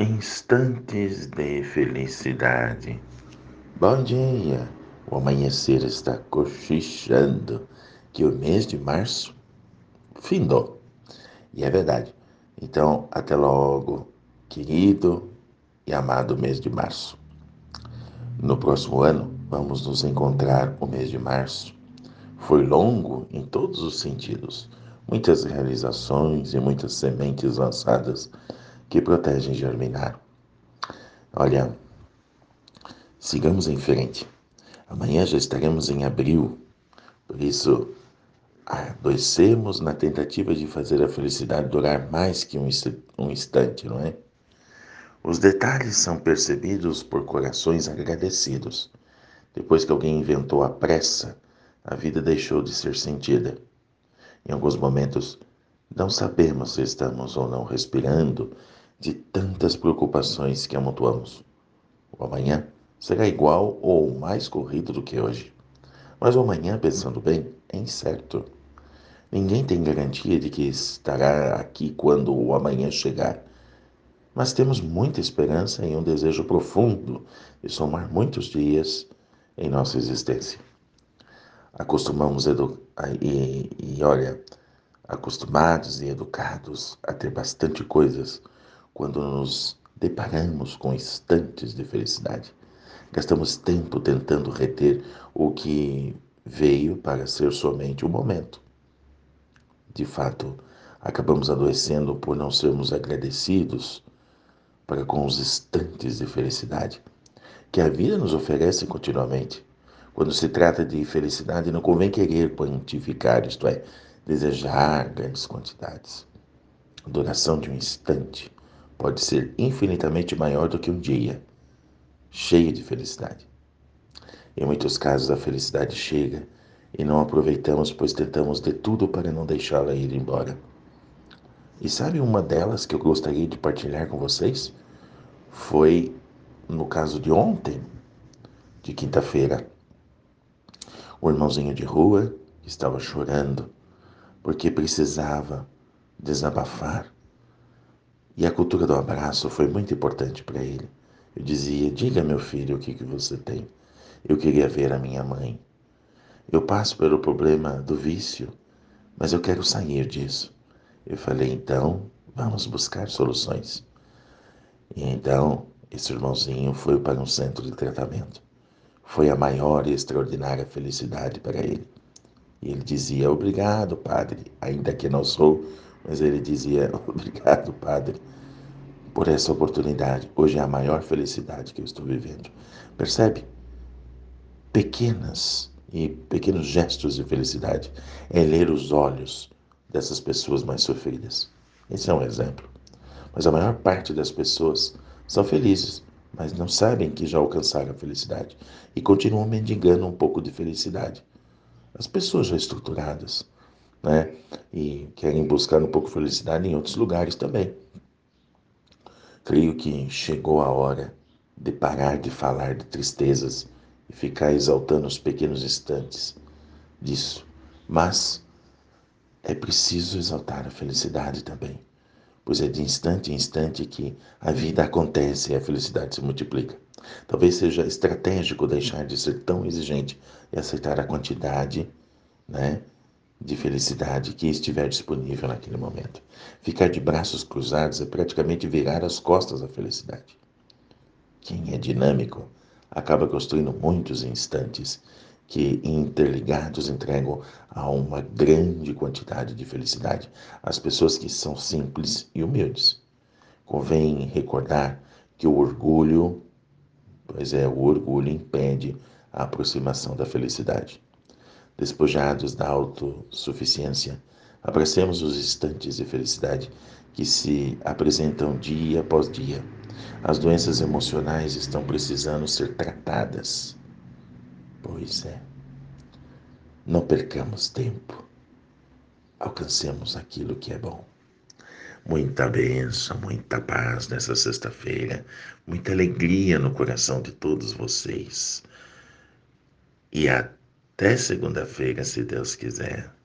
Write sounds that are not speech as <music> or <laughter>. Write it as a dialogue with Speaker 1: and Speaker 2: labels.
Speaker 1: Instantes de felicidade. Bom dia! O amanhecer está cochichando que o mês de março findou. E é verdade. Então, até logo, querido e amado mês de março. No próximo ano, vamos nos encontrar o mês de março. Foi longo em todos os sentidos. Muitas realizações e muitas sementes lançadas que protegem germinar. Olha, sigamos em frente. Amanhã já estaremos em abril, por isso adoecemos na tentativa de fazer a felicidade durar mais que um instante, não é? Os detalhes são percebidos por corações agradecidos. Depois que alguém inventou a pressa, a vida deixou de ser sentida. Em alguns momentos, não sabemos se estamos ou não respirando de tantas preocupações que amontoamos. O amanhã será igual ou mais corrido do que hoje. Mas o amanhã, pensando bem, é incerto. Ninguém tem garantia de que estará aqui quando o amanhã chegar. Mas temos muita esperança e um desejo profundo de somar muitos dias em nossa existência. Acostumamos e, e olha, acostumados e educados a ter bastante coisas quando nos deparamos com instantes de felicidade. Gastamos tempo tentando reter o que veio para ser somente o momento. De fato, acabamos adoecendo por não sermos agradecidos para com os instantes de felicidade que a vida nos oferece continuamente. Quando se trata de felicidade, não convém querer quantificar, isto é, desejar grandes quantidades. A duração de um instante pode ser infinitamente maior do que um dia, cheio de felicidade. Em muitos casos, a felicidade chega e não aproveitamos, pois tentamos de tudo para não deixá-la ir embora. E sabe uma delas que eu gostaria de partilhar com vocês? Foi no caso de ontem, de quinta-feira. O irmãozinho de rua estava chorando porque precisava desabafar e a cultura do abraço foi muito importante para ele. Eu dizia: Diga, meu filho, o que, que você tem. Eu queria ver a minha mãe. Eu passo pelo problema do vício, mas eu quero sair disso. Eu falei: Então, vamos buscar soluções. E então, esse irmãozinho foi para um centro de tratamento. Foi a maior e extraordinária felicidade para ele. E ele dizia: Obrigado, padre, ainda que não sou mas ele dizia: <laughs> Obrigado, Padre, por essa oportunidade. Hoje é a maior felicidade que eu estou vivendo. Percebe? Pequenas e pequenos gestos de felicidade é ler os olhos dessas pessoas mais sofridas. Esse é um exemplo. Mas a maior parte das pessoas são felizes, mas não sabem que já alcançaram a felicidade e continuam mendigando um pouco de felicidade. As pessoas já estruturadas, né? E querem buscar um pouco de felicidade em outros lugares também. Creio que chegou a hora de parar de falar de tristezas e ficar exaltando os pequenos instantes disso. Mas é preciso exaltar a felicidade também, pois é de instante em instante que a vida acontece e a felicidade se multiplica. Talvez seja estratégico deixar de ser tão exigente e aceitar a quantidade, né? De felicidade que estiver disponível naquele momento. Ficar de braços cruzados é praticamente virar as costas à felicidade. Quem é dinâmico acaba construindo muitos instantes que, interligados, entregam a uma grande quantidade de felicidade às pessoas que são simples e humildes. Convém recordar que o orgulho, pois é, o orgulho impede a aproximação da felicidade despojados da autossuficiência, abracemos os instantes de felicidade que se apresentam dia após dia. As doenças emocionais estão precisando ser tratadas. Pois é. Não percamos tempo. Alcancemos aquilo que é bom. Muita bênção, muita paz nessa sexta-feira, muita alegria no coração de todos vocês. E até até segunda-feira, se Deus quiser.